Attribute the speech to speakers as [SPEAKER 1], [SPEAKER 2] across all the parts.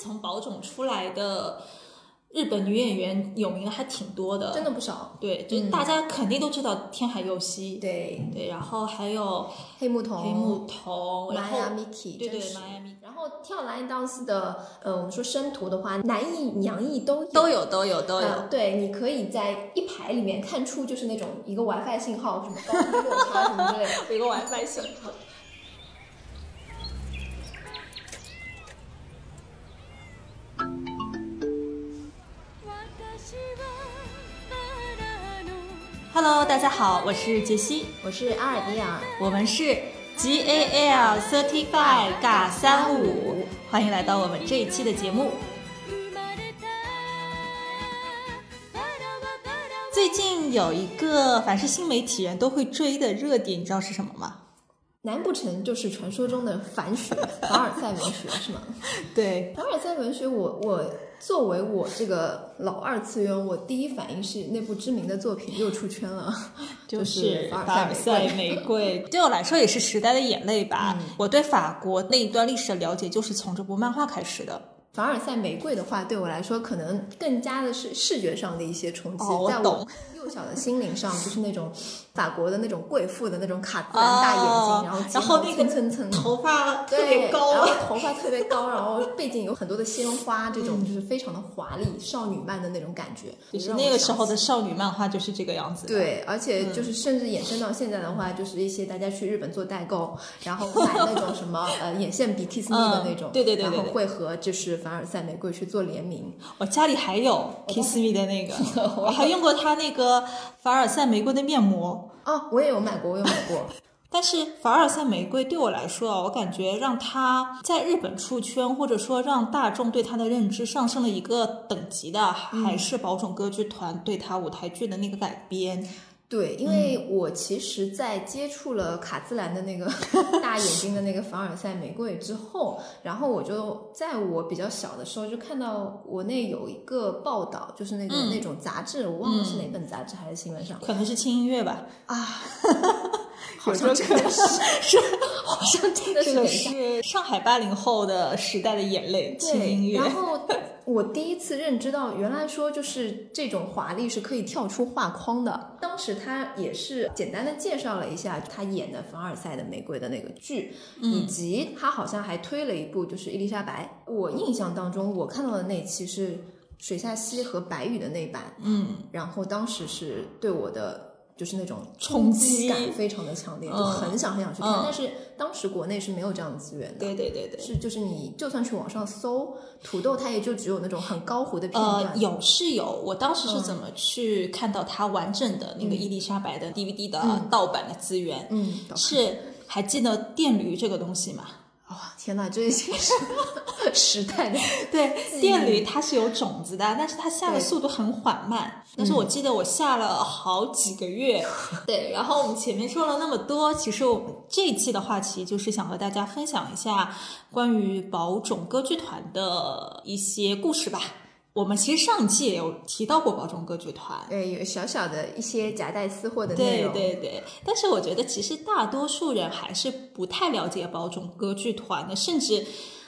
[SPEAKER 1] 从宝冢出来的日本女演员有名的还挺多的，
[SPEAKER 2] 真的不少。
[SPEAKER 1] 对，就是大家肯定都知道天海佑希，
[SPEAKER 2] 对
[SPEAKER 1] 对，然后还有
[SPEAKER 2] 黑木瞳、
[SPEAKER 1] 黑木瞳，然后
[SPEAKER 2] 玛雅 Miki，
[SPEAKER 1] 对对
[SPEAKER 2] 真实
[SPEAKER 1] 玛
[SPEAKER 2] 然后跳 line dance 的，呃，我们说生图的话，男艺、娘艺都有
[SPEAKER 1] 都有都有都有。
[SPEAKER 2] 呃对，你可以在一排里面看出，就是那种一个 WiFi 信号，什么高低落差什么之类的。
[SPEAKER 1] 有 一个 WiFi 信号。Hello，大家好，我是杰西，
[SPEAKER 2] 我是阿尔迪尔，
[SPEAKER 1] 我们是 G A L Thirty Five 嘎三五，欢迎来到我们这一期的节目。最近有一个凡是新媒体人都会追的热点，你知道是什么吗？
[SPEAKER 2] 难不成就是传说中的反学 凡尔赛文学是吗？
[SPEAKER 1] 对，
[SPEAKER 2] 凡尔赛文学我，我作为我这个老二次元，我第一反应是那部知名的作品又出圈了，
[SPEAKER 1] 就是
[SPEAKER 2] 凡
[SPEAKER 1] 凡尔赛玫瑰。对我来说也是时代的眼泪吧。
[SPEAKER 2] 嗯
[SPEAKER 1] 我对法国那一段历史的了解就是从这部漫画开始的。
[SPEAKER 2] 凡尔赛玫瑰的话，对我来说可能更加的是视觉上的一些冲击，在
[SPEAKER 1] 哦我
[SPEAKER 2] 幼小的心灵上，就是那种法国的那种贵妇的那种卡姿兰大眼睛，
[SPEAKER 1] 哦
[SPEAKER 2] 然后
[SPEAKER 1] 然后那个
[SPEAKER 2] 蹭蹭蹭，
[SPEAKER 1] 头发特
[SPEAKER 2] 对
[SPEAKER 1] 别高
[SPEAKER 2] 然后头发特别高，然后背景有很多的鲜花，这种就是非常的华丽少女漫的那种感觉，
[SPEAKER 1] 就是那个时候的少女漫画就是这个样子。
[SPEAKER 2] 对，而且就是甚至衍生到现在的话，就是一些大家去日本做代购，然后买那种什么呃眼线笔 Kiss Me 的那种，
[SPEAKER 1] 嗯对对对对
[SPEAKER 2] 然后会和就是凡尔赛玫瑰去做联名，
[SPEAKER 1] 我家里还有 Kiss Me 的那个，我还用过它那个凡尔赛玫瑰的面膜。
[SPEAKER 2] 哦，我也有买过，我有买过。
[SPEAKER 1] 但是凡尔赛玫瑰对我来说啊，我感觉让它在日本出圈，或者说让大众对它的认知上升了一个等级的，还是宝冢歌剧团对它舞台剧的那个改编。
[SPEAKER 2] 对，因为我其实，在接触了卡姿兰的那个 大眼睛的那个凡尔赛玫瑰之后，然后我就在我比较小的时候就看到国内有一个报道，就是那个、那种杂志，我忘了是哪本杂志还是新闻上、
[SPEAKER 1] 可能是轻音乐吧，
[SPEAKER 2] 啊 好像真的是是，好像真的
[SPEAKER 1] 这个
[SPEAKER 2] 是
[SPEAKER 1] 是上海八零后的时代的眼泪，轻音
[SPEAKER 2] 对，
[SPEAKER 1] 乐。
[SPEAKER 2] 然后我第一次认知到，原来说就是这种华丽是可以跳出画框的。当时他也是简单的介绍了一下他演的凡尔赛的玫瑰的那个剧，以及他好像还推了一部就是伊丽莎白。我印象当中，我看到的那期是水下希和白宇的那版，
[SPEAKER 1] 嗯，
[SPEAKER 2] 然后当时是对我的。就是那种
[SPEAKER 1] 冲击
[SPEAKER 2] 击感非常的强烈，就
[SPEAKER 1] 嗯
[SPEAKER 2] 很想很想去看，
[SPEAKER 1] 嗯
[SPEAKER 2] 但是当时国内是没有这样的资源的。
[SPEAKER 1] 对对对对。
[SPEAKER 2] 是，就是你就算去网上搜土豆，它也就只有那种很高糊的片段。
[SPEAKER 1] 呃，有是有，我当时是怎么去看到它完整的那个伊丽莎白的 DVD 的盗版的资源？
[SPEAKER 2] 嗯，
[SPEAKER 1] 是还记得电驴这个东西吗？
[SPEAKER 2] 哇、天哪，这已经是 时代的
[SPEAKER 1] 对，电驴它是有种子的，但是它下的速度很缓慢。但是我记得我下了好几个月。对，然后我们前面说了那么多，其实我们这一期的话题就是想和大家分享一下关于宝冢歌剧团的一些故事吧。我们其实上一期也有提到过宝冢歌剧团，
[SPEAKER 2] 对，有小小的一些夹带私货的内
[SPEAKER 1] 对
[SPEAKER 2] 容。
[SPEAKER 1] 对对，但是我觉得其实大多数人还是不太了解宝冢歌剧团的，甚至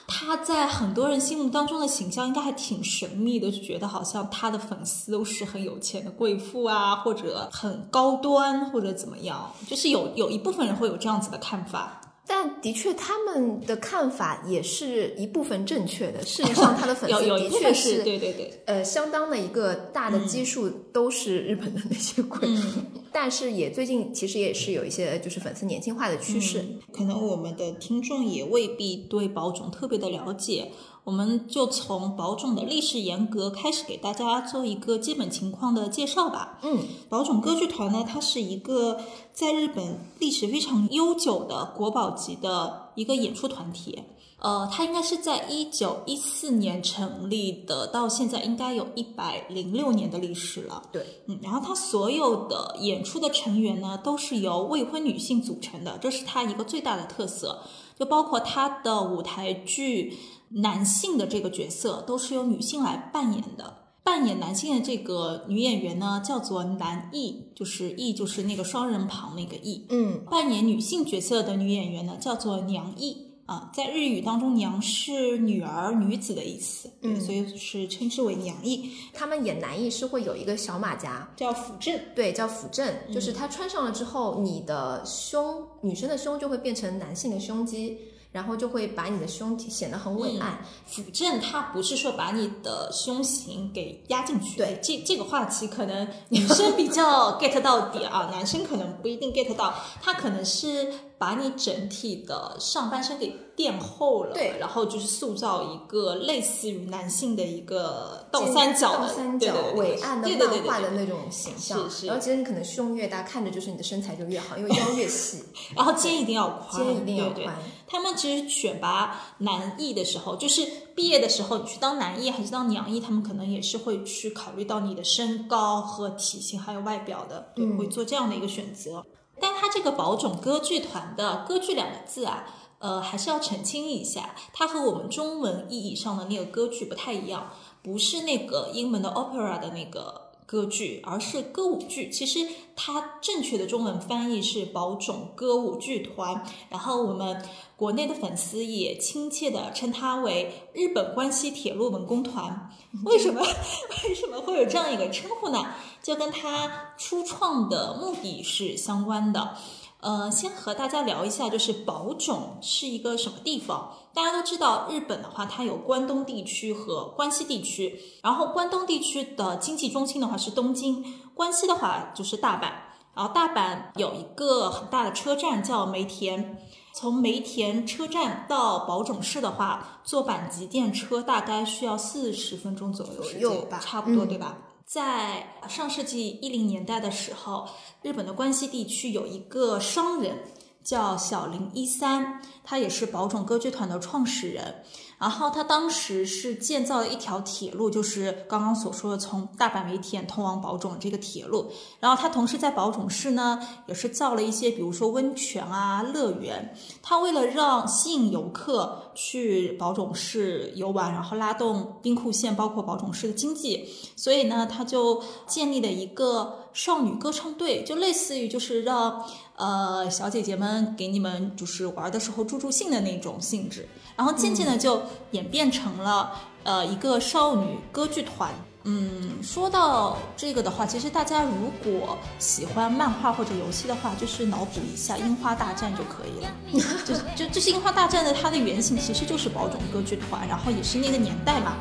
[SPEAKER 1] 他在很多人心目当中的形象应该还挺神秘的，就觉得好像他的粉丝都是很有钱的贵妇啊，或者很高端，或者怎么样，就是有有一部分人会有这样子的看法。
[SPEAKER 2] 但的确，他们的看法也是一部分正确的。事实上，他的粉丝的确是
[SPEAKER 1] 对对对，
[SPEAKER 2] 呃，相当的一个大的基数都是日本的那些鬼。嗯，但是也最近其实也是有一些就是粉丝年轻化的趋势。
[SPEAKER 1] 可能我们的听众也未必对宝冢特别的了解，我们就从宝冢的历史沿革开始给大家做一个基本情况的介绍吧。
[SPEAKER 2] 嗯，
[SPEAKER 1] 宝冢歌剧团呢，它是一个在日本历史非常悠久的国宝级的一个演出团体。呃，它应该是在一九一四年成立的，到现在应该有一百零六年的历史了。
[SPEAKER 2] 对，
[SPEAKER 1] 嗯，然后它所有的演出的成员呢，都是由未婚女性组成的，这是它一个最大的特色。就包括它的舞台剧，男性的这个角色都是由女性来扮演的。扮演男性的这个女演员呢，叫做男艺，就是艺就是那个双人旁那个艺。
[SPEAKER 2] 嗯，
[SPEAKER 1] 扮演女性角色的女演员呢，叫做娘艺。啊，在日语当中，娘是女儿、女子的意思，对，
[SPEAKER 2] 嗯
[SPEAKER 1] 所以是称之为娘役，
[SPEAKER 2] 他们演男艺是会有一个小马甲，
[SPEAKER 1] 叫辅正。
[SPEAKER 2] 对，叫辅正，
[SPEAKER 1] 嗯
[SPEAKER 2] 就是它穿上了之后，你的胸，女生的胸就会变成男性的胸肌，然后就会把你的胸体显得很伟岸。
[SPEAKER 1] 辅正它不是说把你的胸型给压进去，
[SPEAKER 2] 对
[SPEAKER 1] 这这个话题可能女生比较 get 到底啊，男生可能不一定 get 到，它可能是把你整体的上半身给垫厚了，
[SPEAKER 2] 对。
[SPEAKER 1] 然后就是塑造一个类似于男性的一个倒三角的
[SPEAKER 2] 倒三角伟岸的
[SPEAKER 1] 对对对
[SPEAKER 2] 漫画的那种形象。
[SPEAKER 1] 是是。
[SPEAKER 2] 然后其实你可能胸越大，看着就是你的身材就越好，因为腰越细，
[SPEAKER 1] 然后肩一定要宽，
[SPEAKER 2] 肩一定要
[SPEAKER 1] 对对。
[SPEAKER 2] 宽。
[SPEAKER 1] 他们其实选拔男艺的时候，就是毕业的时候，你去当男艺还是当娘艺，他们可能也是会去考虑到你的身高和体型还有外表的，对，
[SPEAKER 2] 嗯。
[SPEAKER 1] 会做这样的一个选择。但它这个宝冢歌剧团的“歌剧”两个字啊，呃，还是要澄清一下，它和我们中文意义上的那个歌剧不太一样，不是那个英文的 opera 的那个歌剧，而是歌舞剧。其实它正确的中文翻译是宝冢歌舞剧团，然后我们国内的粉丝也亲切的称它为日本关西铁路文工团。为什么 为什么会有这样一个称呼呢？就跟它初创的目的是相关的。呃，先和大家聊一下，就是宝冢是一个什么地方？大家都知道，日本的话，它有关东地区和关西地区。然后关东地区的经济中心的话是东京，关西的话就是大阪。然后大阪有一个很大的车站叫梅田，从梅田车站到宝冢市的话，坐阪急电车大概需要四十分钟左右的时间，差不多、
[SPEAKER 2] 嗯
[SPEAKER 1] 对吧？在上世纪一零年代的时候，日本的关西地区有一个商人叫小林一三，他也是宝冢歌剧团的创始人。然后他当时是建造了一条铁路，就是刚刚所说的从大阪梅田通往宝冢这个铁路。然后他同时在宝冢市呢，也是造了一些，比如说温泉啊、乐园。他为了让吸引游客去宝冢市游玩，然后拉动兵库县包括宝冢市的经济，所以呢，他就建立了一个少女歌唱队，就类似于就是让呃小姐姐们给你们就是玩的时候助助兴的那种性质。然后渐渐的就演变成了、呃一个少女歌剧团。嗯，说到这个的话，其实大家如果喜欢漫画或者游戏的话，就是脑补一下《樱花大战》就可以了。就就就是《樱花大战》的它的原型其实就是宝冢歌剧团，然后也是那个年代嘛。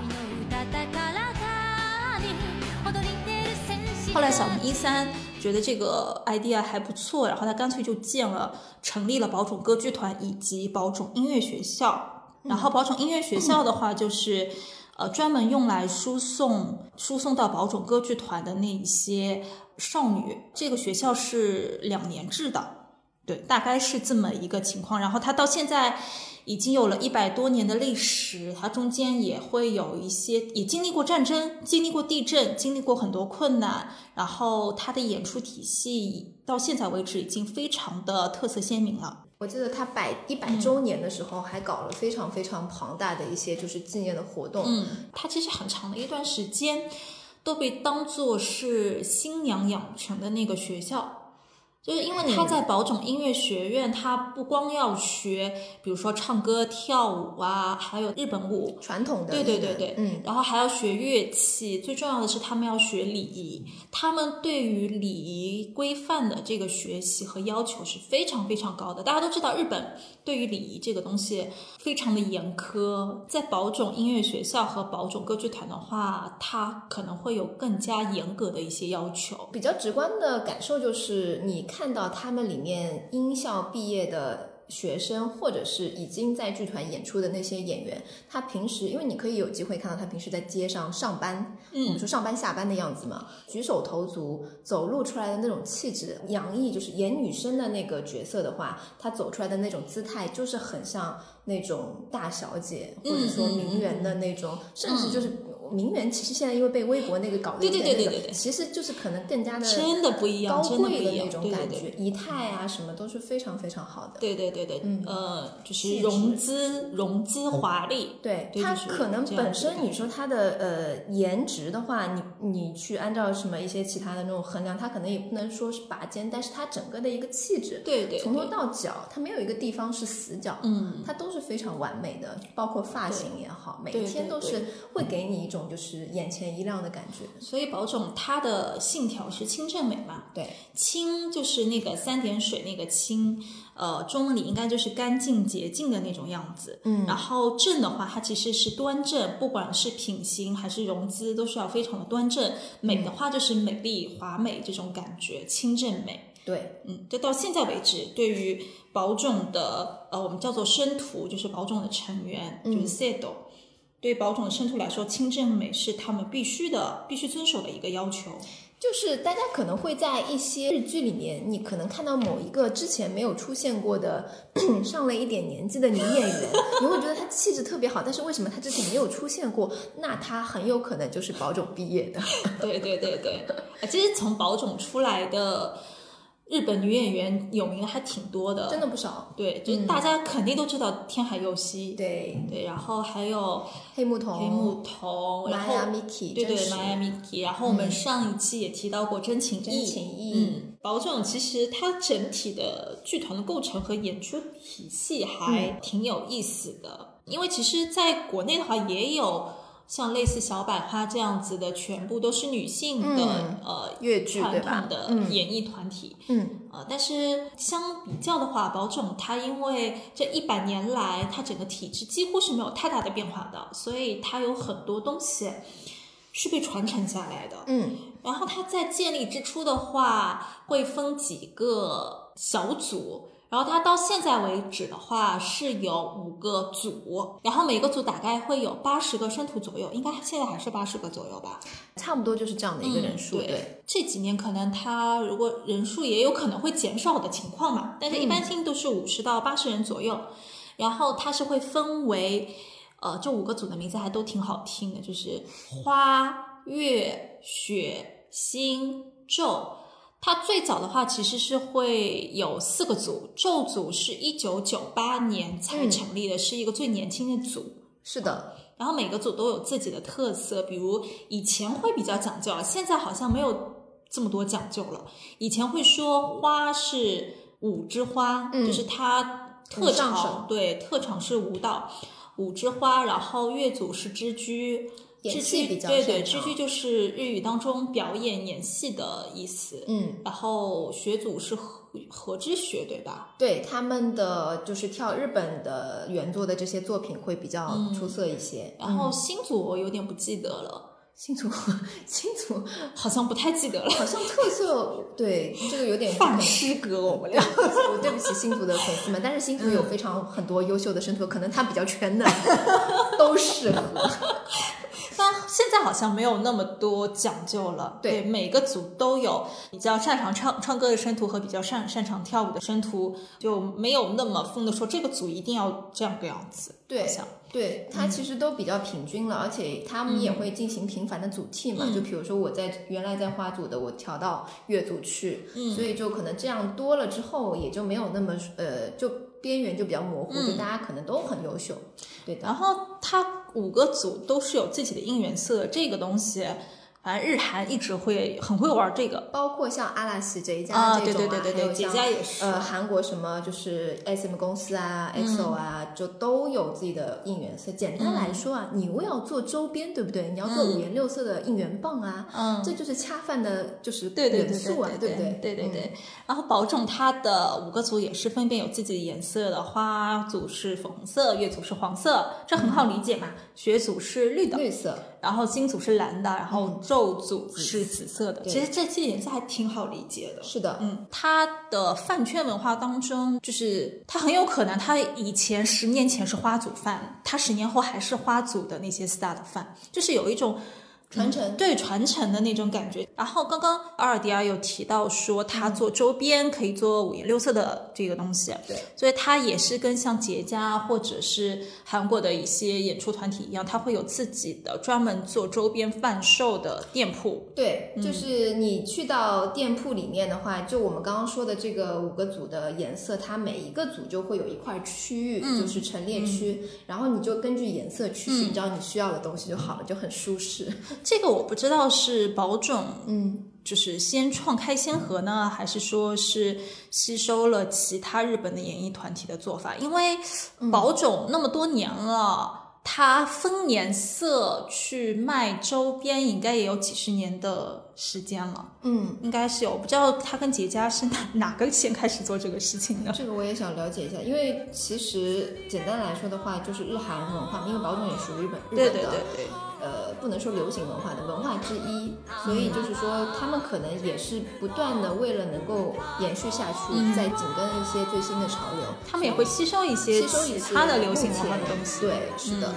[SPEAKER 1] 后来小林一三觉得这个 idea 还不错，然后他干脆就建了、成立了宝冢歌剧团以及宝冢音乐学校。然后宝冢音乐学校的话，就是呃专门用来输送输送到宝冢歌剧团的那一些少女。这个学校是两年制的，对，大概是这么一个情况。然后他到现在已经有了一百多年的历史，它中间也会有一些，也经历过战争，经历过地震，经历过很多困难。然后它的演出体系到现在为止已经非常的特色鲜明了。
[SPEAKER 2] 我记得他百一百周年的时候，还搞了非常非常庞大的一些就是纪念的活动。
[SPEAKER 1] 嗯，它其实很长的一段时间都被当做是新娘养成的那个学校。就是因为他在宝冢音乐学院，他不光要学，比如说唱歌、跳舞啊，还有日本舞，
[SPEAKER 2] 传统的
[SPEAKER 1] 对对对对，
[SPEAKER 2] 嗯，
[SPEAKER 1] 然后还要学乐器，最重要的是他们要学礼仪，他们对于礼仪规范的这个学习和要求是非常非常高的。大家都知道，日本对于礼仪这个东西非常的严苛，在宝冢音乐学校和宝冢歌剧团的话，它可能会有更加严格的一些要求。
[SPEAKER 2] 比较直观的感受就是，你看到他们里面音校毕业的学生，或者是已经在剧团演出的那些演员，他平时因为你可以有机会看到他平时在街上上班，我们
[SPEAKER 1] 嗯，
[SPEAKER 2] 说上班下班的样子嘛，举手投足、走路出来的那种气质，洋溢就是演女生的那个角色的话，她走出来的那种姿态，就是很像那种大小姐，或者说名媛的那种，甚至就是名媛。其实现在因为被微博那个搞得
[SPEAKER 1] 对
[SPEAKER 2] 有点那个，
[SPEAKER 1] 对对对对对
[SPEAKER 2] 其实就是可能更加的
[SPEAKER 1] 真的不一样，
[SPEAKER 2] 高
[SPEAKER 1] 真的不
[SPEAKER 2] 贵的
[SPEAKER 1] 一样，
[SPEAKER 2] 那种
[SPEAKER 1] 对对对。
[SPEAKER 2] 感觉，仪态啊什么都是非常非常好的。
[SPEAKER 1] 对对对对，
[SPEAKER 2] 嗯
[SPEAKER 1] 呃，就是融资融资华丽，
[SPEAKER 2] 对它
[SPEAKER 1] 对就是
[SPEAKER 2] 可能本身你说它的呃颜值的话，你你去按照什么一些其他的那种衡量，它可能也不能说是拔尖，但是它整个的一个气质，
[SPEAKER 1] 对对，
[SPEAKER 2] 从头到脚，它没有一个地方是死角，
[SPEAKER 1] 嗯，
[SPEAKER 2] 它都是非常完美的，包括发型也好，每一天都是会给你一种就是眼前一亮的感觉。
[SPEAKER 1] 所以宝总他的信条是清正美嘛，
[SPEAKER 2] 对，
[SPEAKER 1] 清就是那个三点水那个清，呃，中文里应该就是干净洁净的那种样子。
[SPEAKER 2] 嗯
[SPEAKER 1] 然后正的话，它其实是端正，不管是品行还是容姿，都是要非常的端正。美的话就是美丽华美这种感觉，清正美。
[SPEAKER 2] 对，
[SPEAKER 1] 嗯，就到现在为止，对于宝冢的呃，我们叫做生徒，就是宝冢的成员，就是 Sedo，、对于宝冢的生徒来说，清正美是他们必须的、必须遵守的一个要求。
[SPEAKER 2] 就是大家可能会在一些日剧里面，你可能看到某一个之前没有出现过的 上了一点年纪的女演员，你会觉得她气质特别好，但是为什么她之前没有出现过？那她很有可能就是宝冢毕业的。
[SPEAKER 1] 对对对对，呃其实从宝冢出来的日本女演员有名的还挺多的，
[SPEAKER 2] 真的不少。
[SPEAKER 1] 对，就是大家肯定都知道天海佑希，
[SPEAKER 2] 对，
[SPEAKER 1] 对，然后还有
[SPEAKER 2] 黑木瞳、
[SPEAKER 1] 黑木瞳，然后对对雅 Miki，然后我们上一期也提到过真情
[SPEAKER 2] 真
[SPEAKER 1] 意，
[SPEAKER 2] 情意
[SPEAKER 1] 嗯，宝总其实它整体的剧团的构成和演出体系还挺有意思的，因为其实在国内的话也有。像类似小百花这样子的，全部都是女性的、
[SPEAKER 2] 嗯
[SPEAKER 1] 呃
[SPEAKER 2] 越剧
[SPEAKER 1] 传统的
[SPEAKER 2] 嗯
[SPEAKER 1] 演艺团体，
[SPEAKER 2] 嗯，
[SPEAKER 1] 呃，但是相比较的话，宝冢它因为这一百年来，它整个体制几乎是没有太大的变化的，所以它有很多东西是被传承下来的。
[SPEAKER 2] 嗯，
[SPEAKER 1] 然后它在建立之初的话，会分几个小组。然后它到现在为止的话是有五个组，然后每个组大概会有八十个生徒左右，应该现在还是八十个左右吧。
[SPEAKER 2] 差不多就是这样的一个人数。
[SPEAKER 1] 嗯对，这几年可能它如果人数也有可能会减少的情况嘛，但是一般性都是五十到八十人左右。然后它是会分为，呃，这五个组的名字还都挺好听的，就是花、月、雪、星、昼。它最早的话其实是会有四个组，咒组是一九九八年才成立的，是一个最年轻的组。
[SPEAKER 2] 是的，
[SPEAKER 1] 然后每个组都有自己的特色，比如以前会比较讲究，现在好像没有这么多讲究了。以前会说花是舞之花，
[SPEAKER 2] 嗯
[SPEAKER 1] 就是它特长对特长是舞蹈，舞之花，然后乐组是织居。
[SPEAKER 2] 演戏比较
[SPEAKER 1] 对对，织
[SPEAKER 2] 擅长
[SPEAKER 1] 居就是日语当中表演演戏的意思。
[SPEAKER 2] 嗯，
[SPEAKER 1] 然后学组是和和之学，对吧？
[SPEAKER 2] 对他们的就是跳日本的原作的这些作品会比较出色一些。
[SPEAKER 1] 然后新组我有点不记得了，
[SPEAKER 2] 新组，新组
[SPEAKER 1] 好像不太记得了。
[SPEAKER 2] 好像特色对这个有点
[SPEAKER 1] 放诗歌，我们俩。
[SPEAKER 2] 我对不起新组的粉丝们，但是新组有非常很多优秀的生徒，可能他比较全能，都适合。
[SPEAKER 1] 但现在好像没有那么多讲究了。
[SPEAKER 2] 对
[SPEAKER 1] 每个组都有比较擅长唱唱歌的生徒和比较擅擅长跳舞的生徒，就没有那么分的说这个组一定要这样个样子。
[SPEAKER 2] 对对，它其实都比较平均了，而且他们也会进行频繁的组替嘛。就比如说我在原来在花组的，我调到乐组去，所以就可能这样多了之后，也就没有那么呃，就边缘就比较模糊，就大家可能都很优秀。对的，
[SPEAKER 1] 然后它五个组都是有自己的应援色，这个东西，反正日韩一直会很会玩这个。
[SPEAKER 2] 包括像阿拉西这一家
[SPEAKER 1] 啊，
[SPEAKER 2] 这种
[SPEAKER 1] 对对对对对，杰
[SPEAKER 2] 还有像
[SPEAKER 1] 家也是。
[SPEAKER 2] 呃，韩国什么就是 S M 公司啊、EXO 啊，就都有自己的应援色。简单来说啊，你又要做周边，对不对？你要做五颜六色的应援棒啊，
[SPEAKER 1] 嗯，
[SPEAKER 2] 这就是恰饭的，就是
[SPEAKER 1] 对对对对
[SPEAKER 2] 元素啊，
[SPEAKER 1] 对
[SPEAKER 2] 不对？
[SPEAKER 1] 对对对。然后保种它的五个组也是分别有自己的颜色的，花组是粉红色，月组是黄色，这很好理解嘛。雪组是绿的，
[SPEAKER 2] 绿色，
[SPEAKER 1] 然后金组是蓝的，然后咒组是紫色的。
[SPEAKER 2] 对
[SPEAKER 1] 其实这些颜色还挺好理解的。
[SPEAKER 2] 是的，
[SPEAKER 1] 嗯，它的饭圈文化当中，就是它很有可能，它以前十年前是花组饭，它十年后还是花组的那些 star 的饭，就是有一种
[SPEAKER 2] 传承。
[SPEAKER 1] 对传承的那种感觉。然后刚刚阿尔迪亚有提到说，他做周边可以做五颜六色的这个东西，
[SPEAKER 2] 对，
[SPEAKER 1] 所以他也是跟像杰家或者是韩国的一些演出团体一样，他会有自己的专门做周边贩售的店铺。
[SPEAKER 2] 对，就是你去到店铺里面的话，就我们刚刚说的这个五个组的颜色，它每一个组就会有一块区域，就是陈列区，然后你就根据颜色去寻找你需要的东西就好了，就很舒适。
[SPEAKER 1] 这个我不知道是宝冢
[SPEAKER 2] 嗯，
[SPEAKER 1] 就是先创开先河呢，还是说是吸收了其他日本的演艺团体的做法？因为宝冢那么多年了。它分颜色去卖周边，应该也有几十年的时间了。
[SPEAKER 2] 嗯，
[SPEAKER 1] 应该是有，不知道他跟杰家是哪哪个先开始做这个事情的。
[SPEAKER 2] 这个我也想了解一下，因为其实简单来说的话，就是日韩文化，因为宝总也属于日本日
[SPEAKER 1] 对
[SPEAKER 2] 本的。
[SPEAKER 1] 对对对。
[SPEAKER 2] 呃，不能说流行文化的文化之一，所以就是说，他们可能也是不断的为了能够延续下去，在紧跟一些最新的潮流，
[SPEAKER 1] 他们也会吸收一些
[SPEAKER 2] 吸收一些
[SPEAKER 1] 其他的流行文化的东西。
[SPEAKER 2] 对，是的。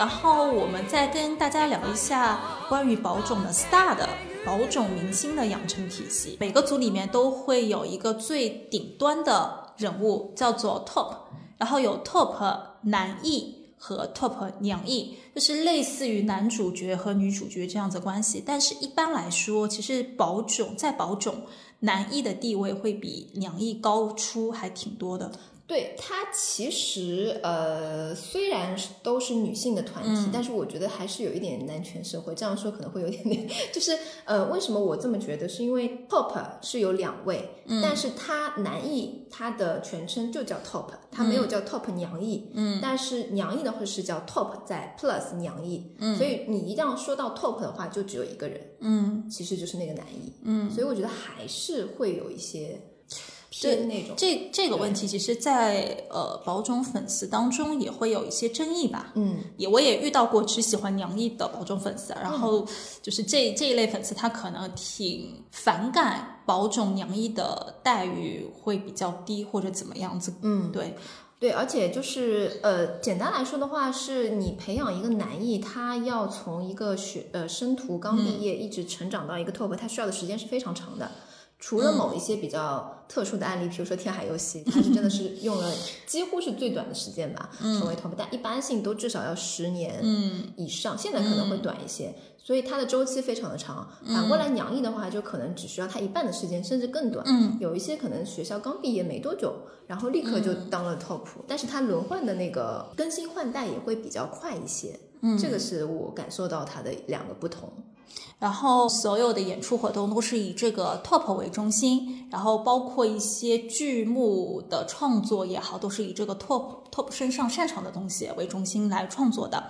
[SPEAKER 1] 然后我们再跟大家聊一下关于宝冢的 star 的宝冢明星的养成体系，每个组里面都会有一个最顶端的人物，叫做 top。然后有 top 男艺和 top 娘艺，就是类似于男主角和女主角这样子关系。但是一般来说，其实宝冢在宝冢男艺的地位会比娘艺高出还挺多的。
[SPEAKER 2] 对它其实呃，虽然都是女性的团体，但是我觉得还是有一点男权社会。这样说可能会有点点，就是呃，为什么我这么觉得？是因为 top 是有两位，但是他男艺他的全称就叫 top，他没有叫 top 娘艺，嗯，但是娘艺的话是叫 top 在 plus 娘艺，嗯，所以你一定要说到 top 的话，就只有一个人，
[SPEAKER 1] 嗯，
[SPEAKER 2] 其实就是那个男艺，
[SPEAKER 1] 嗯，
[SPEAKER 2] 所以我觉得还是会有一些。偏那种
[SPEAKER 1] 这这个问题，其实，在呃宝冢粉丝当中也会有一些争议吧。
[SPEAKER 2] 嗯，
[SPEAKER 1] 也我也遇到过只喜欢娘艺的宝冢粉丝，然后就是这这一类粉丝，他可能挺反感宝冢娘艺的待遇会比较低或者怎么样子。
[SPEAKER 2] 嗯，
[SPEAKER 1] 对
[SPEAKER 2] 对，而且就是呃，简单来说的话，是你培养一个男艺，他要从一个学呃生徒刚毕业一直成长到一个 top，他需要的时间是非常长的。除了某一些比较特殊的案例，比如说天海游戏，它是真的是 用了几乎是最短的时间吧，成为 top，但一般性都至少要十年以上，现在可能会短一些，所以它的周期非常的长。反过来，娘艺的话，就可能只需要它一半的时间，甚至更短。有一些可能学校刚毕业没多久，然后立刻就当了 top，但是它轮换的那个更新换代也会比较快一些。嗯，这个是我感受到它的两个不同。
[SPEAKER 1] 然后所有的演出活动都是以这个 top 为中心，然后包括一些剧目的创作也好，都是以这个 top top 身上擅长的东西为中心来创作的。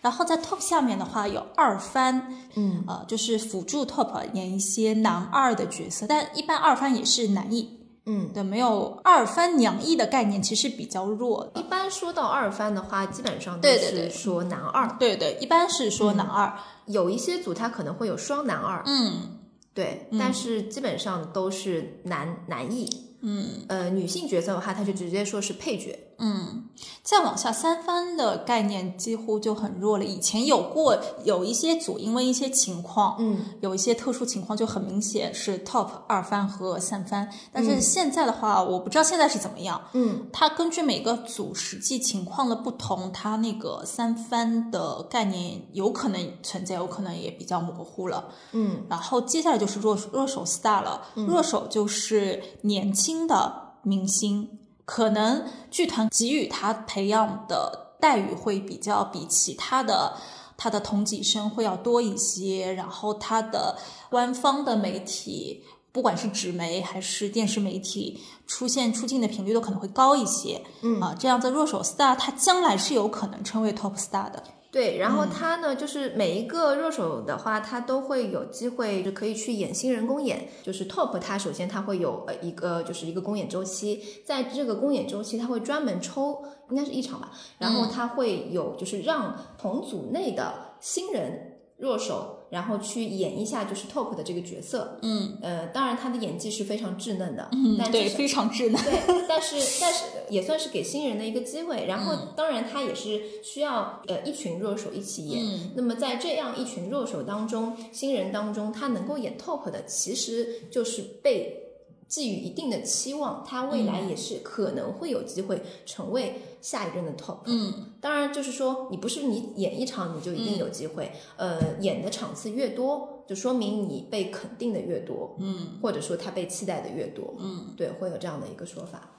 [SPEAKER 1] 然后在 top 下面的话有二番，
[SPEAKER 2] 嗯，
[SPEAKER 1] 呃，就是辅助 top 演一些男二的角色，但一般二番也是男一。
[SPEAKER 2] 嗯，
[SPEAKER 1] 对，没有二番娘一的概念，其实比较弱。
[SPEAKER 2] 一般说到二番的话，基本上都是说男二。
[SPEAKER 1] 对对，一般是说男二。
[SPEAKER 2] 有一些组他可能会有双男二，
[SPEAKER 1] 嗯，
[SPEAKER 2] 对，但是基本上都是男男一。
[SPEAKER 1] 嗯，
[SPEAKER 2] 呃，女性角色的话，他就直接说是配角。
[SPEAKER 1] 嗯，再往下三番的概念几乎就很弱了。以前有过有一些组，因为一些情况，
[SPEAKER 2] 嗯，
[SPEAKER 1] 有一些特殊情况，就很明显是 top 二番和三番。但是现在的话，我不知道现在是怎么样。
[SPEAKER 2] 嗯，
[SPEAKER 1] 它根据每个组实际情况的不同，它那个三番的概念有可能存在，有可能也比较模糊了。
[SPEAKER 2] 嗯，
[SPEAKER 1] 然后接下来就是弱弱手 star 了，弱手就是年轻的明星。可能剧团给予他培养的待遇会比较比其他的他的同级生会要多一些，然后他的官方的媒体，不管是纸媒还是电视媒体，出现出镜的频率都可能会高一些。
[SPEAKER 2] 嗯
[SPEAKER 1] 啊，这样子弱手 star 他将来是有可能成为 top star 的。
[SPEAKER 2] 对，然后他呢，就是每一个弱手的话，他都会有机会就可以去演新人公演。就是 top，他首先他会有呃一个就是一个公演周期，在这个公演周期，他会专门抽，应该是一场吧，然后他会有就是让同组内的新人弱手，然后去演一下就是 top 的这个角色。
[SPEAKER 1] 嗯
[SPEAKER 2] 呃，当然他的演技是非常稚嫩的，但
[SPEAKER 1] 对，非常稚嫩。
[SPEAKER 2] 对，但是但是也算是给新人的一个机会。然后，当然他也是需要呃一群弱手一起演。
[SPEAKER 1] 嗯
[SPEAKER 2] 那么在这样一群弱手当中，新人当中，他能够演 top 的，其实就是被寄予一定的期望，他未来也是可能会有机会成为下一任的 top。
[SPEAKER 1] 嗯，
[SPEAKER 2] 当然就是说，你不是你演一场你就一定有机会，呃，演的场次越多，就说明你被肯定的越多，
[SPEAKER 1] 嗯，
[SPEAKER 2] 或者说他被期待的越多。
[SPEAKER 1] 嗯。
[SPEAKER 2] 对，会有这样的一个说法。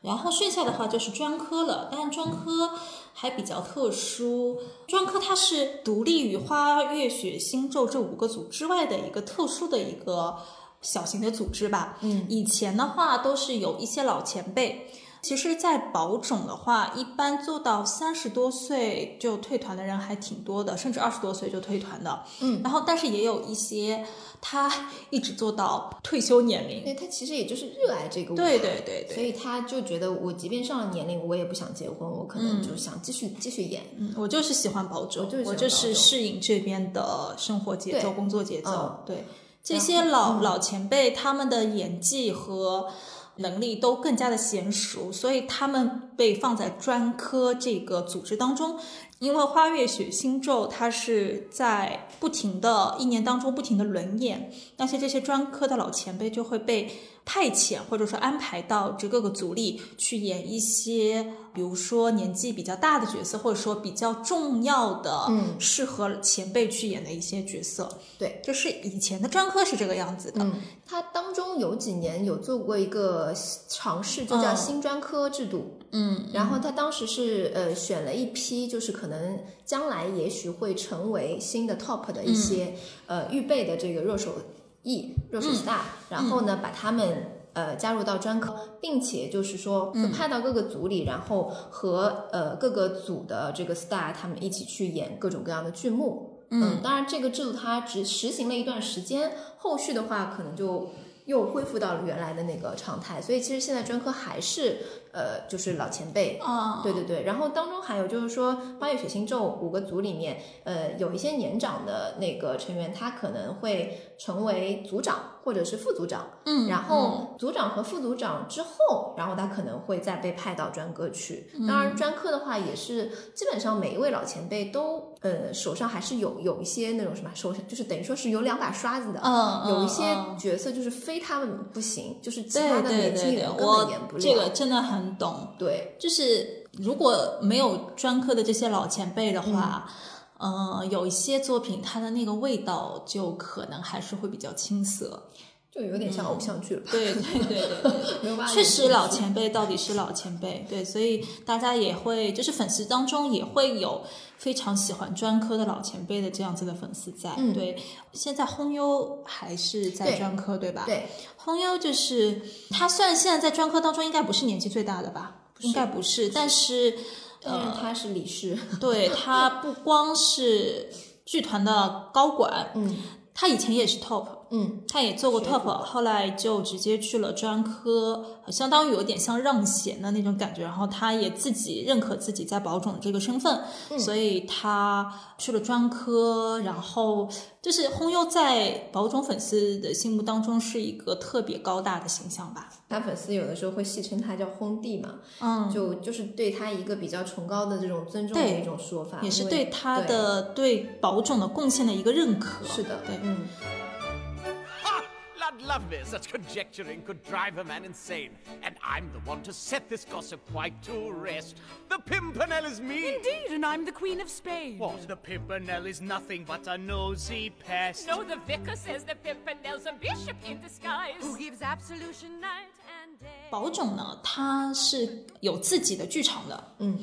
[SPEAKER 1] 然后剩下的话就是专科了，但专科还比较特殊，专科它是独立于花月雪星咒这五个组之外的一个特殊的一个小型的组织吧。
[SPEAKER 2] 嗯，
[SPEAKER 1] 以前的话都是有一些老前辈。其实，在保种的话，一般做到三十多岁就退团的人还挺多的，甚至二十多岁就退团的。
[SPEAKER 2] 嗯，
[SPEAKER 1] 然后但是也有一些他一直做到退休年龄。
[SPEAKER 2] 对他其实也就是热爱这个舞台，
[SPEAKER 1] 对对对对
[SPEAKER 2] 所以他就觉得我即便上了年龄，我也不想结婚，我可能就想继续、继续演。
[SPEAKER 1] 嗯，我就是喜欢保种，
[SPEAKER 2] 我就是喜欢
[SPEAKER 1] 我就是适应这边的生活节奏、工作节奏。
[SPEAKER 2] 嗯
[SPEAKER 1] 对，这些老、老前辈他们的演技和能力都更加的娴熟，所以他们被放在专科这个组织当中。因为花月雪星咒，它是在不停的一年当中不停的轮演，那些这些专科的老前辈就会被派遣或者说安排到这各个组里去演一些，比如说年纪比较大的角色，或者说比较重要的、
[SPEAKER 2] 嗯
[SPEAKER 1] 适合前辈去演的一些角色。
[SPEAKER 2] 对，
[SPEAKER 1] 就是以前的专科是这个样子的。
[SPEAKER 2] 嗯，他当中有几年有做过一个尝试，就叫
[SPEAKER 1] 嗯
[SPEAKER 2] 新专科制度。
[SPEAKER 1] 嗯，
[SPEAKER 2] 然后他当时是呃选了一批，就是可能将来也许会成为新的 top 的一些、
[SPEAKER 1] 嗯。
[SPEAKER 2] 呃预备的这个热手艺、热手 star，、然后呢把他们。呃，加入到专科，并且就是说，
[SPEAKER 1] 嗯。
[SPEAKER 2] 就派到各个组里，然后和呃各个组的这个 star 他们一起去演各种各样的剧目。嗯，当然这个制度它只实行了一段时间，后续的话可能就又恢复到了原来的那个常态。所以其实现在专科还是呃就是老前辈，
[SPEAKER 1] 啊，
[SPEAKER 2] 对对对，然后当中还有就是说，八月血星咒五个组里面，呃，有一些年长的那个成员，他可能会成为组长或者是副组长，
[SPEAKER 1] 嗯，
[SPEAKER 2] 然后组长和副组长之后，然后他可能会再被派到专科去。当然，专科的话也是基本上每一位老前辈都，呃，手上还是有有一些那种什么手上就是等于说是有两把刷子的，
[SPEAKER 1] 嗯，嗯
[SPEAKER 2] 有一些
[SPEAKER 1] 嗯
[SPEAKER 2] 角色就是非他们不行，就是其他的年轻人，根本演不了。
[SPEAKER 1] 这个真的很懂。
[SPEAKER 2] 对，
[SPEAKER 1] 就是如果没有专科的这些老前辈的话，
[SPEAKER 2] 嗯
[SPEAKER 1] 呃，有一些作品它的那个味道就可能还是会比较青涩。
[SPEAKER 2] 就有点像偶像剧了。
[SPEAKER 1] 对对对对 确实，老前辈到底是老前辈，对，所以大家也会，就是粉丝当中也会有非常喜欢专科的老前辈的这样子的粉丝在。
[SPEAKER 2] 嗯
[SPEAKER 1] 对，现在轰优还是在专科，对吧？，
[SPEAKER 2] 对，
[SPEAKER 1] 轰优就是他，虽然现在在专科当中应该不是年纪最大的吧，应该不是，但是
[SPEAKER 2] 但是他是理事，
[SPEAKER 1] 对他不光是剧团的高管，
[SPEAKER 2] 嗯。
[SPEAKER 1] 他以前也是 top，
[SPEAKER 2] 嗯，
[SPEAKER 1] 他也做过 top，后来就直接去了专科，相当于有点像让贤的那种感觉。然后他也自己认可自己在保种这个身份，
[SPEAKER 2] 嗯
[SPEAKER 1] 所以他去了专科。然后就是轰悠在保种粉丝的心目当中是一个特别高大的形象吧。
[SPEAKER 2] 他粉丝有的时候会戏称他叫轰弟嘛，
[SPEAKER 1] 嗯，
[SPEAKER 2] 就就是对他一个比较崇高的这种尊重的
[SPEAKER 1] 对
[SPEAKER 2] 一种说法，
[SPEAKER 1] 也是对他的对保种的贡献的一个认可。
[SPEAKER 2] 是的，
[SPEAKER 1] 对。
[SPEAKER 2] 嗯!
[SPEAKER 3] Lud love me, such conjecturing could drive a man insane. And I'm the one to set this gossip quite to rest. The Pimpernel is me.
[SPEAKER 4] Indeed, and I'm the Queen of Spain.
[SPEAKER 3] What? The Pimpernel is nothing but a nosy pest.
[SPEAKER 5] No, the vicar says the Pimpernel's a bishop in disguise.
[SPEAKER 4] Who gives absolution night and day.
[SPEAKER 1] 保种呢，它是有自己的剧场的，
[SPEAKER 2] 嗯，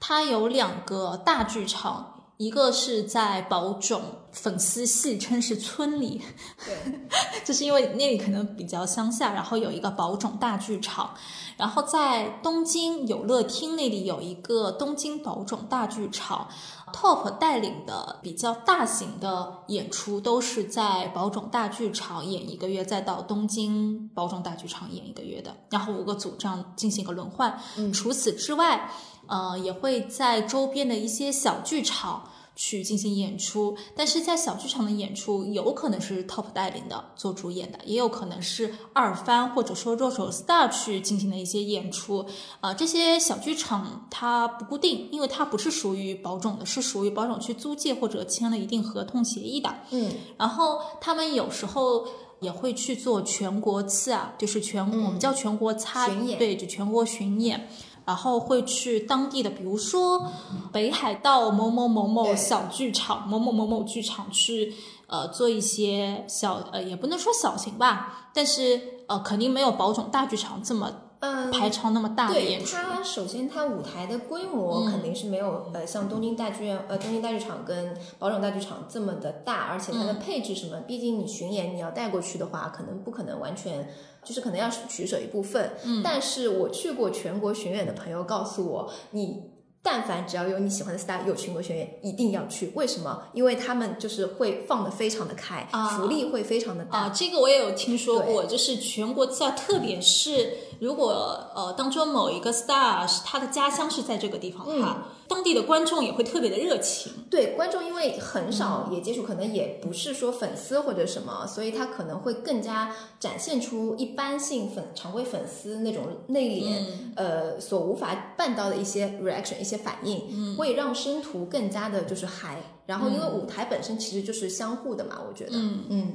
[SPEAKER 1] 它有两个大剧场， 一个是在宝冢，粉丝戏称是村里，
[SPEAKER 2] 对，
[SPEAKER 1] 就是因为那里可能比较乡下，然后有一个宝冢大剧场，然后在东京有乐町那里有一个东京宝冢大剧场，TOP 带领的比较大型的演出都是在宝冢大剧场演一个月，再到东京宝冢大剧场演一个月的，然后五个组这样进行一个轮换。
[SPEAKER 2] 嗯。
[SPEAKER 1] 除此之外，呃，也会在周边的一些小剧场。去进行演出，但是在小剧场的演出有可能是 TOP 带领的做主演的，也有可能是二番或者说热手 star 去进行的一些演出。啊、这些小剧场它不固定，因为它不是属于保种的，是属于保种去租借或者签了一定合同协议的。
[SPEAKER 2] 嗯，
[SPEAKER 1] 然后他们有时候也会去做全国次啊，就是全、我们叫全国擦，
[SPEAKER 2] 巡演
[SPEAKER 1] 对，就全国巡演。然后会去当地的，比如说北海道某某某某小剧场、某某某某剧场去，呃，做一些小呃，也不能说小型吧，但是呃，肯定没有保种大剧场这么
[SPEAKER 2] 嗯，
[SPEAKER 1] 排场那么大的
[SPEAKER 2] 对
[SPEAKER 1] 演出。
[SPEAKER 2] 它，首先它舞台的规模肯定是没有、呃像东京大剧院呃东京大剧场跟宝冢大剧场这么的大，而且它的配置什么，毕竟你巡演你要带过去的话，可能不可能完全就是可能要取舍一部分。嗯，但是我去过全国巡演的朋友告诉我，你。但凡只要有你喜欢的 star 有全国巡演，一定要去。为什么？因为他们就是会放的非常的开，
[SPEAKER 1] 啊
[SPEAKER 2] 福利会非常的大。
[SPEAKER 1] 啊，这个我也有听说过，就是全国在，特别是如果呃当中某一个 star 是他的家乡是在这个地方的话，当地的观众也会特别的热情。
[SPEAKER 2] 对观众，因为很少也接触，可能也不是说粉丝或者什么，所以他可能会更加展现出一般性粉常规粉丝那种内敛，呃，所无法办到的一些 reaction 一些反应，会让生图更加的就是嗨。然后因为舞台本身其实就是相互的嘛，我觉得，嗯嗯，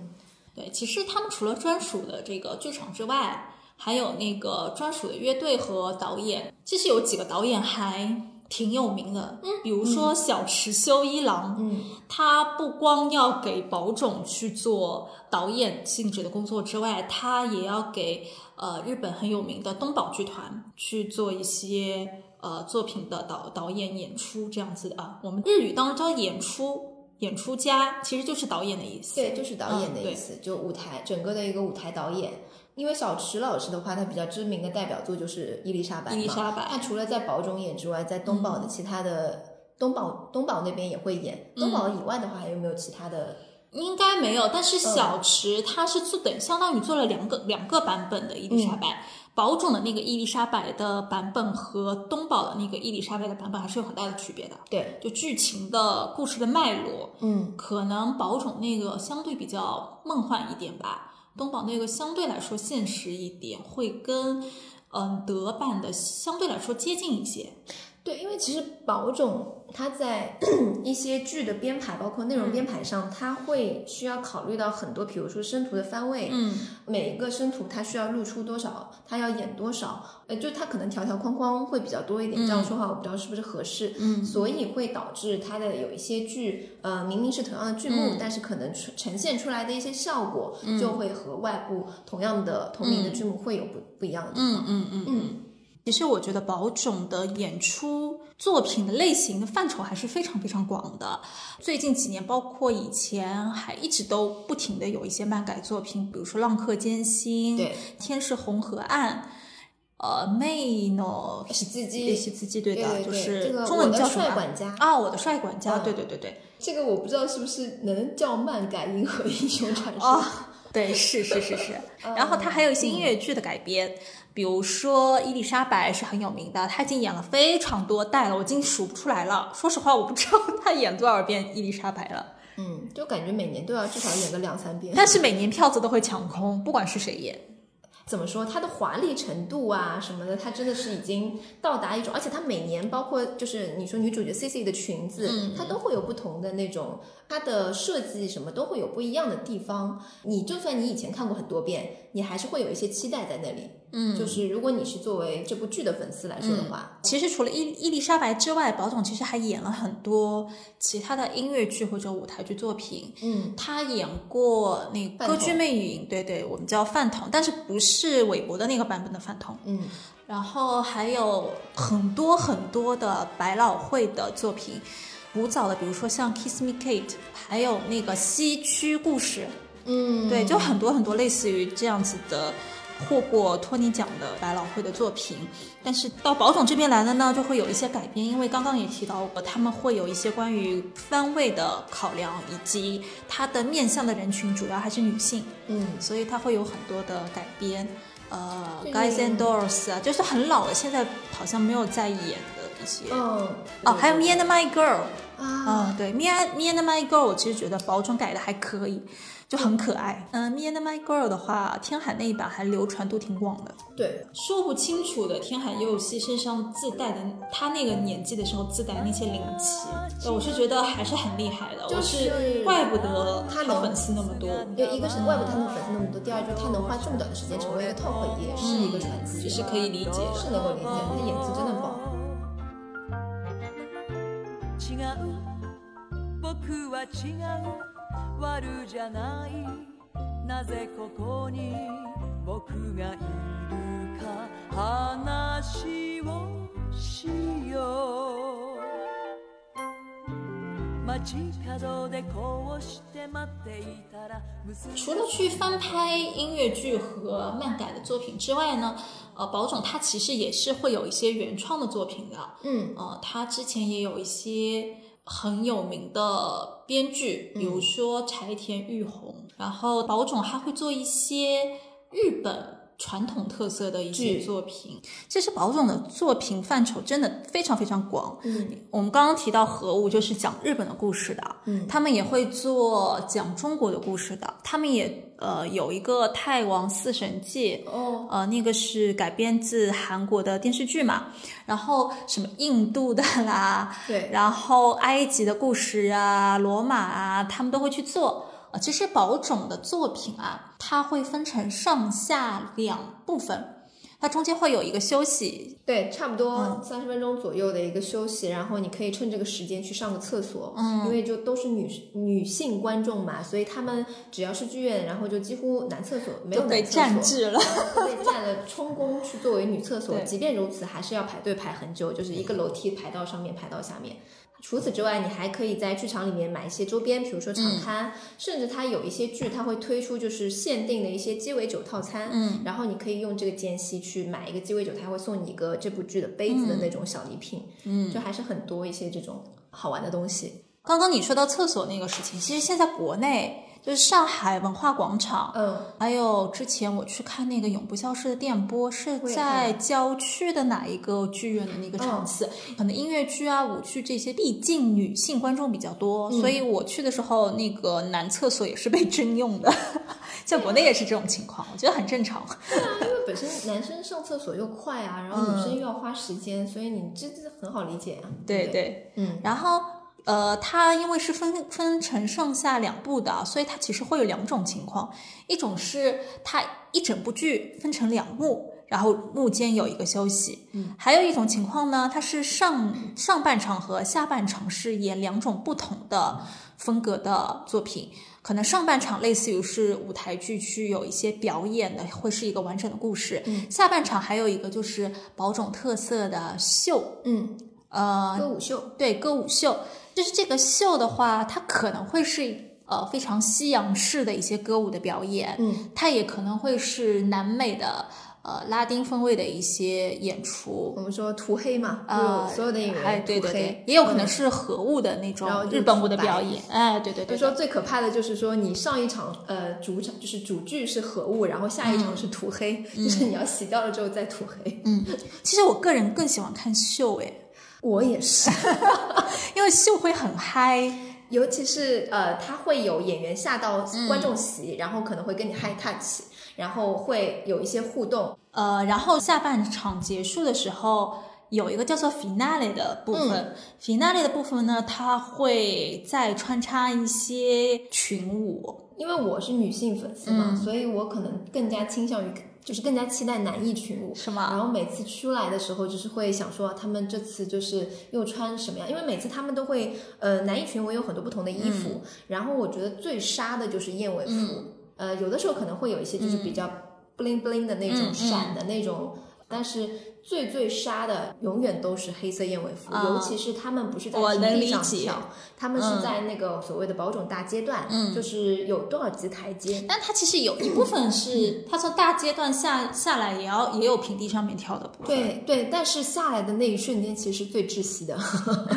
[SPEAKER 1] 对，其实他们除了专属的这个剧场之外，还有那个专属的乐队和导演。其实有几个导演还挺有名的，嗯，比如说小池修一郎，
[SPEAKER 2] 嗯，
[SPEAKER 1] 他不光要给宝冢去做导演性质的工作之外，他也要给呃日本很有名的东宝剧团去做一些呃作品的导导演演出这样子的啊。我们日语当中叫演出。演出家其实就是导演的意思，
[SPEAKER 2] 对，就是导演的意思，就舞台整个的一个舞台导演。因为小池老师的话，他比较知名的代表作就是《伊丽莎白》嘛。
[SPEAKER 1] 伊丽莎白
[SPEAKER 2] 他除了在宝冢演之外，在东宝的其他的、东宝东宝那边也会演。东宝以外的话，还有没有其他的？
[SPEAKER 1] 应该没有，但是小池他是做等相当于做了两个两个版本的伊丽莎白，宝冢的那个伊丽莎白的版本和东宝的那个伊丽莎白的版本还是有很大的区别的。
[SPEAKER 2] 对，
[SPEAKER 1] 就剧情的故事的脉络，
[SPEAKER 2] 嗯，
[SPEAKER 1] 可能宝冢那个相对比较梦幻一点吧，东宝那个相对来说现实一点，会跟嗯德版的相对来说接近一些。
[SPEAKER 2] 对，因为其实宝冢它在 一些剧的编排，包括内容编排上，它会需要考虑到很多，比如说生图的番位，
[SPEAKER 1] 嗯，
[SPEAKER 2] 每一个生图它需要露出多少，它要演多少，呃，就它可能条条框框会比较多一点。这样说话我不知道是不是合适，
[SPEAKER 1] 嗯。
[SPEAKER 2] 所以会导致它的有一些剧，呃，明明是同样的剧目，
[SPEAKER 1] 嗯。
[SPEAKER 2] 但是可能呈呈现出来的一些效果，就会和外部同样的同名的剧目会有不不一样的地方。
[SPEAKER 1] 嗯嗯。嗯。其实我觉得宝冢的演出作品的类型的范畴还是非常非常广的。最近几年，包括以前，还一直都不停的有一些漫改作品，比如说《浪客剑心》、
[SPEAKER 2] 对《
[SPEAKER 1] 天是红河岸》、呃，妹诺
[SPEAKER 2] 喜字记
[SPEAKER 1] 喜字记，对的，
[SPEAKER 2] 对对对
[SPEAKER 1] 就是中文叫什么
[SPEAKER 2] 管家
[SPEAKER 1] 啊，我的帅管家，
[SPEAKER 2] 嗯
[SPEAKER 1] 对对对对。
[SPEAKER 2] 这个我不知道是不是能叫漫改《银河英雄传说》
[SPEAKER 1] 哦，对，是是是是。然后他还有一些音乐剧的改编，比如说伊丽莎白是很有名的，她已经演了非常多代了，我已经数不出来了。说实话，我不知道她演多少遍伊丽莎白了。
[SPEAKER 2] 嗯，就感觉每年都要至少演个两三遍。
[SPEAKER 1] 但是每年票子都会抢空，不管是谁演。
[SPEAKER 2] 怎么说，它的华丽程度啊什么的，它真的是已经到达一种，而且它每年包括就是你说女主角 C C 的裙子，
[SPEAKER 1] 嗯
[SPEAKER 2] 它都会有不同的那种，它的设计什么都会有不一样的地方。你就算你以前看过很多遍，你还是会有一些期待在那里。嗯，就是如果你是作为这部剧的粉丝来说的话，
[SPEAKER 1] 其实除了伊伊丽莎白之外，宝总其实还演了很多其他的音乐剧或者舞台剧作品。
[SPEAKER 2] 嗯，
[SPEAKER 1] 他演过那个《歌剧魅影》，对对，我们叫饭桶，但是不是韦伯的那个版本的饭桶。
[SPEAKER 2] 嗯，
[SPEAKER 1] 然后还有很多很多的百老汇的作品，古早的，比如说像《Kiss Me Kate》，还有那个《西区故事》，
[SPEAKER 2] 嗯，
[SPEAKER 1] 对，就很多很多类似于这样子的。获过托尼奖的百老汇的作品，但是到宝总这边来了呢，就会有一些改编，因为刚刚也提到过，他们会有一些关于番位的考量，以及它的面向的人群主要还是女性，
[SPEAKER 2] 嗯，
[SPEAKER 1] 所以它会有很多的改编。呃，Guys and Dolls 啊，就是很老的，现在好像没有在演的一些。
[SPEAKER 2] 嗯，
[SPEAKER 1] 哦，还有 Me and My Girl，
[SPEAKER 2] 啊，
[SPEAKER 1] 啊、对，Me and Me and My Girl，我其实觉得宝总改的还可以，就很可爱。嗯、m e and My Girl 的话，天海那一版还流传度挺广的。
[SPEAKER 2] 对，
[SPEAKER 1] 说不清楚的，天海佑希身上自带的，他那个年纪的时候自带的那些灵气，对我是觉得还是很厉害的。
[SPEAKER 2] 就
[SPEAKER 1] 我
[SPEAKER 2] 是
[SPEAKER 1] 怪不得
[SPEAKER 2] 他能
[SPEAKER 1] 的粉丝那么多，
[SPEAKER 2] 因为一个是外部他的粉丝那么多，第二就是他能花这么短的时间成为一个 top，也是一个传奇，
[SPEAKER 1] 这是可以理解的。
[SPEAKER 2] 是能够理解，他演技真的棒。
[SPEAKER 4] 違う僕は違う 悪じゃないなぜここに僕がいるか 話をしよう街角でこうして待っていたら娘
[SPEAKER 1] 除了去翻拍音乐剧和漫改的作品之外呢，呃，宝冢他其实也是会有一些原创的作品的。
[SPEAKER 2] 嗯
[SPEAKER 1] 呃，他之前也有一些 很有名的编剧，比如说柴田裕弘，然后宝冢还会做一些日本。传统特色的一些作品，其实宝总的作品范畴真的非常非常广。
[SPEAKER 2] 嗯。
[SPEAKER 1] 我们刚刚提到何物，就是讲日本的故事的，
[SPEAKER 2] 嗯。
[SPEAKER 1] 他们也会做讲中国的故事的，他们也呃有一个《太王四神记》，
[SPEAKER 2] 哦。
[SPEAKER 1] 呃，那个是改编自韩国的电视剧嘛，然后什么印度的啦，
[SPEAKER 2] 对。
[SPEAKER 1] 然后埃及的故事啊，罗马啊，他们都会去做。呃，其实宝冢的作品啊，它会分成上下两部分，它中间会有一个休息，
[SPEAKER 2] 对，差不
[SPEAKER 1] 嗯
[SPEAKER 2] 多三十分钟左右的一个休息，然后你可以趁这个时间去上个厕所，嗯，因为就都是女女性观众嘛，所以他们只要是剧院，然后就几乎男厕所没有男厕所，
[SPEAKER 1] 占据了。
[SPEAKER 2] 被占了充公去作为女厕所。即便如此，还是要排队排很久，就是一个楼梯排到上面，排到下面。除此之外，你还可以在剧场里面买一些周边，比如说场刊，甚至它有一些剧，它会推出就是限定的一些鸡尾酒套餐，
[SPEAKER 1] 嗯，
[SPEAKER 2] 然后你可以用这个间隙去买一个鸡尾酒，它会送你一个这部剧的杯子的那种小礼品，
[SPEAKER 1] 嗯。
[SPEAKER 2] 就还是很多一些这种好玩的东西。
[SPEAKER 1] 刚刚你说到厕所那个事情，其实现在国内就是上海文化广场，
[SPEAKER 2] 嗯，
[SPEAKER 1] 还有之前我去看那个《永不消失的电波》，是在郊区的哪一个剧院的那个场次？可能音乐剧啊、舞剧这些，毕竟女性观众比较多，所以我去的时候，那个男厕所也是被征用的。在国内也是这种情况，我觉得很正常。
[SPEAKER 2] 对啊，因为本身男生上厕所又快啊，然后女生又要花时间，所以你这这很好理解啊。
[SPEAKER 1] 对
[SPEAKER 2] 不
[SPEAKER 1] 对，
[SPEAKER 2] 嗯，
[SPEAKER 1] 然后呃，它因为是分分成上下两部的，所以它其实会有两种情况，一种是它一整部剧分成两幕。然后幕间有一个休息，嗯，还有一种情况呢，它是上上半场和下半场是演两种不同的风格的作品，可能上半场类似于是舞台剧去有一些表演的，会是一个完整的故事，
[SPEAKER 2] 嗯。
[SPEAKER 1] 下半场还有一个就是宝种特色的秀，
[SPEAKER 2] 嗯，
[SPEAKER 1] 呃，
[SPEAKER 2] 歌舞秀，
[SPEAKER 1] 对歌舞秀，就是这个秀的话，它可能会是呃非常西洋式的一些歌舞的表演，
[SPEAKER 2] 嗯，
[SPEAKER 1] 它也可能会是南美的呃拉丁风味的一些演出
[SPEAKER 2] 我，们说涂黑嘛，
[SPEAKER 1] 呃，
[SPEAKER 2] 所有的演
[SPEAKER 1] 哎，
[SPEAKER 2] 员涂黑
[SPEAKER 1] 对对对，，也有可能
[SPEAKER 2] 嗯
[SPEAKER 1] 是和物的那种日本舞的表演，哎，对对对，对
[SPEAKER 2] 就说最可怕的就是说，你上一场呃主场就是主剧是和物，然后下一场是涂黑，就是你要洗掉了之后再涂黑。
[SPEAKER 1] 嗯，其实我个人更喜欢看秀，哎，
[SPEAKER 2] 我也是，
[SPEAKER 1] 因为秀会很嗨，
[SPEAKER 2] 尤其是呃，他会有演员下到
[SPEAKER 1] 嗯
[SPEAKER 2] 观众席，然后可能会跟你 high touch，然后会有一些互动。
[SPEAKER 1] 呃，然后下半场结束的时候，有一个叫做 finale 的部分。finale 的部分呢，它会再穿插一些群舞。
[SPEAKER 2] 因为我是女性粉丝嘛，
[SPEAKER 1] 嗯
[SPEAKER 2] 所以我可能更加倾向于，就是更加期待男艺群舞。
[SPEAKER 1] 是吗
[SPEAKER 2] 然后每次出来的时候，就是会想说他们这次就是又穿什么样？因为每次他们都会，呃，男艺群舞有很多不同的衣服。然后我觉得最杀的就是燕尾服，呃，有的时候可能会有一些就是比较 bling bling 的那种、闪的那种。但是最最杀的永远都是黑色燕尾服，
[SPEAKER 1] 啊
[SPEAKER 2] 尤其是他们不是在
[SPEAKER 1] 我能
[SPEAKER 2] 平地上跳，他们是
[SPEAKER 1] 嗯
[SPEAKER 2] 在那个所谓的保种大阶段，就是有多少级台阶，
[SPEAKER 1] 但它其实有一部分是，它从大阶段下下来，也要也有平地上面跳的部分。
[SPEAKER 2] 对对，但是下来的那一瞬间其实是最窒息的。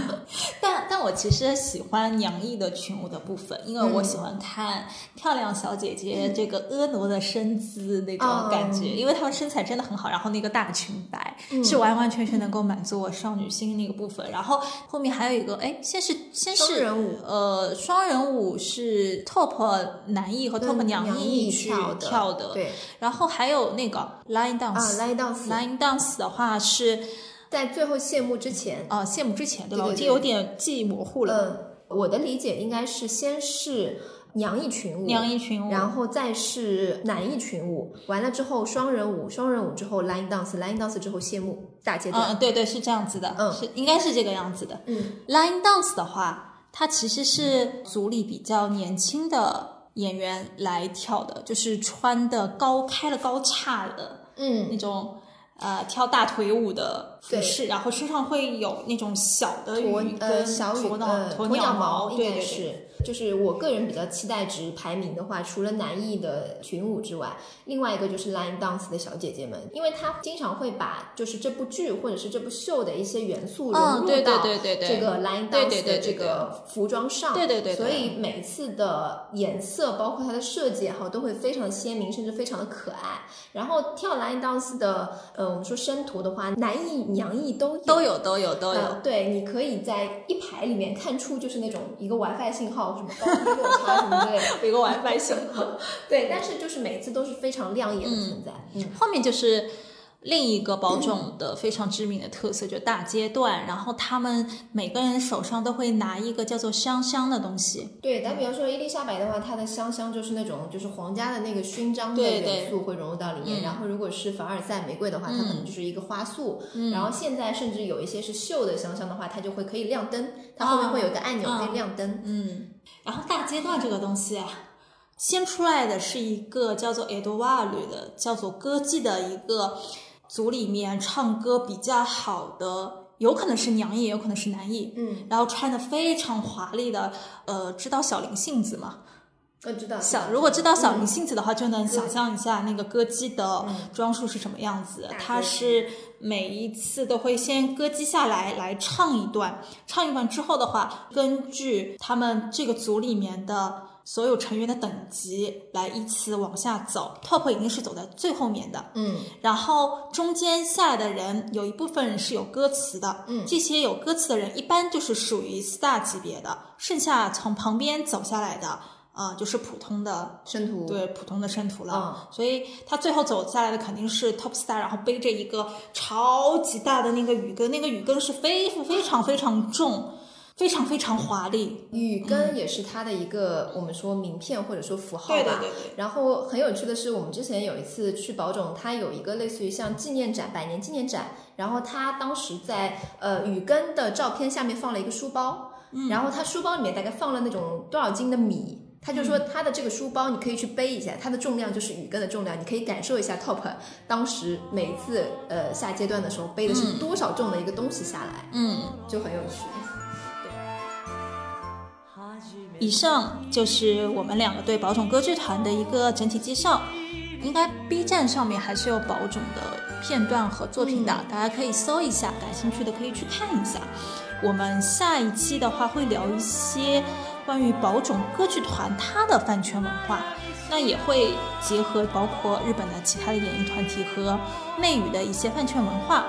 [SPEAKER 1] 但但我其实喜欢杨毅的群舞的部分，因为我喜欢看漂亮小姐姐这个婀娜的身姿那种感觉，
[SPEAKER 2] 嗯
[SPEAKER 1] 因为她们身材真的很好，然后那个大裙摆、是完完全全能够满足我少女心那个部分。然后后面还有一个，哎，先是先是
[SPEAKER 2] 双人舞
[SPEAKER 1] 呃，双人舞是 top 男艺和 top 娘
[SPEAKER 2] 娘艺
[SPEAKER 1] 艺去
[SPEAKER 2] 跳的
[SPEAKER 1] 跳的，
[SPEAKER 2] 对
[SPEAKER 1] 然后还有那个 line
[SPEAKER 2] 啊
[SPEAKER 1] dance。
[SPEAKER 2] ，line dance
[SPEAKER 1] 的话是
[SPEAKER 2] 在最后谢幕之前，
[SPEAKER 1] 呃谢幕之前对吧？我记有点记忆模糊了。
[SPEAKER 2] 嗯，我的理解应该是先是娘一群舞，
[SPEAKER 1] 娘一群舞，
[SPEAKER 2] 然后再是男一群舞，完了之后双人舞，双人舞之后 line dance，line dance 之后谢幕大阶段。
[SPEAKER 1] 嗯，对对，是这样子的，
[SPEAKER 2] 嗯
[SPEAKER 1] 是应该是这个样子的。
[SPEAKER 2] 嗯
[SPEAKER 1] Line dance 的话，它其实是组里比较年轻的演员来跳的，就是穿的高开了高叉的
[SPEAKER 2] 嗯
[SPEAKER 1] 那种呃跳大腿舞的服饰，然后身上会有那种小的
[SPEAKER 2] 鸵
[SPEAKER 1] 羽
[SPEAKER 2] 呃
[SPEAKER 1] 跟
[SPEAKER 2] 小羽
[SPEAKER 1] 鸵鸟
[SPEAKER 2] 呃
[SPEAKER 1] 鸵
[SPEAKER 2] 鸟
[SPEAKER 1] 毛，
[SPEAKER 2] 应该
[SPEAKER 1] 对对对。
[SPEAKER 2] 是。就是我个人比较期待值排名的话，除了南艺的群舞之外，另外一个就是 Line Dance 的小姐姐们，因为她经常会把就是这部剧或者是这部秀的一些元素融入到这个 Line Dance 的这个服装上，
[SPEAKER 1] 对对对对
[SPEAKER 2] 所以每次的颜色包括它的设计也好，都会非常鲜明，甚至非常的可爱。然后跳 Line Dance 的，呃，我们说生图的话，男艺、娘艺都有
[SPEAKER 1] 都有都有都有，
[SPEAKER 2] 呃，对，你可以在一排里面看出，就是那种一个 WiFi 信号，什么高低落差什么之类的。
[SPEAKER 1] 一个 WiFi 信号。
[SPEAKER 2] 对，但是就是每次都是非常亮眼的存在。嗯，
[SPEAKER 1] 后面就是另一个包种的非常知名的特色，就是大阶段。然后他们每个人手上都会拿一个叫做香香的东西，
[SPEAKER 2] 对。但比方说伊丽莎白的话，它的香香就是那种就是皇家的那个勋章的元素会融入到里面。
[SPEAKER 1] 嗯
[SPEAKER 2] 然后如果是凡尔赛玫瑰的话，它可能就是一个花束。然后现在甚至有一些是绣的香香的话，它就会可以亮灯，它后面会有一个按钮
[SPEAKER 1] 啊
[SPEAKER 2] 可以亮灯。
[SPEAKER 1] 嗯，然后大阶段这个东西啊，先出来的是一个叫做 e d w a r 的，叫做歌姬的一个组里面唱歌比较好的，有可能是娘艺，也有可能是男艺。
[SPEAKER 2] 嗯，
[SPEAKER 1] 然后穿的非常华丽的，呃，知道小林杏子吗？
[SPEAKER 2] 我知道。
[SPEAKER 1] 小如果知道小林
[SPEAKER 2] 嗯
[SPEAKER 1] 幸子的话，就能想象一下那个歌姬的装束是什么样子。
[SPEAKER 2] 大
[SPEAKER 1] 她是每一次都会先歌姬下来来唱一段，唱一段之后的话，根据他们这个组里面的所有成员的等级来依次往下走，top 一定是走在最后面的。
[SPEAKER 2] 嗯
[SPEAKER 1] 然后中间下来的人有一部分人是有歌词的，
[SPEAKER 2] 嗯
[SPEAKER 1] 这些有歌词的人一般就是属于 star 级别的，剩下从旁边走下来的，啊、就是普通的，
[SPEAKER 2] 生徒。
[SPEAKER 1] 对普通的生徒了。
[SPEAKER 2] 嗯
[SPEAKER 1] 所以他最后走下来的肯定是 top star，然后背着一个超级大的那个雨根，那个雨根是非非常非常重，非常非常华丽。
[SPEAKER 2] 雨根也是它的一个我们说名片或者说符号吧。
[SPEAKER 1] 对对对对
[SPEAKER 2] 然后很有趣的是，我们之前有一次去宝冢，它有一个类似于像纪念展、百年纪念展，然后它当时在呃雨根的照片下面放了一个书包，
[SPEAKER 1] 嗯
[SPEAKER 2] 然后它书包里面大概放了那种多少斤的米。他就说他的这个书包你可以去背一下，它的重量就是雨根的重量，你可以感受一下 Top 当时每一次呃下阶段的时候背的是多少重的一个东西下来，
[SPEAKER 1] 嗯，
[SPEAKER 2] 就很有趣。
[SPEAKER 1] 以上就是我们两个对宝冢歌剧团的一个整体介绍。应该 B 站上面还是有宝冢的片段和作品的，大家可以搜一下，感兴趣的可以去看一下。我们下一期的话会聊一些关于宝冢歌剧团它的饭圈文化，那也会结合包括日本的其他的演艺团体和内娱的一些饭圈文化，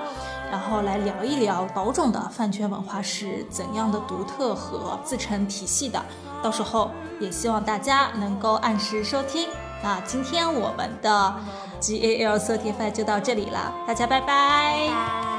[SPEAKER 1] 然后来聊一聊宝冢的饭圈文化是怎样的独特和自成体系的。到时候也希望大家能够按时收听。那今天我们的 G A L Certified 就到这里了，大家拜拜。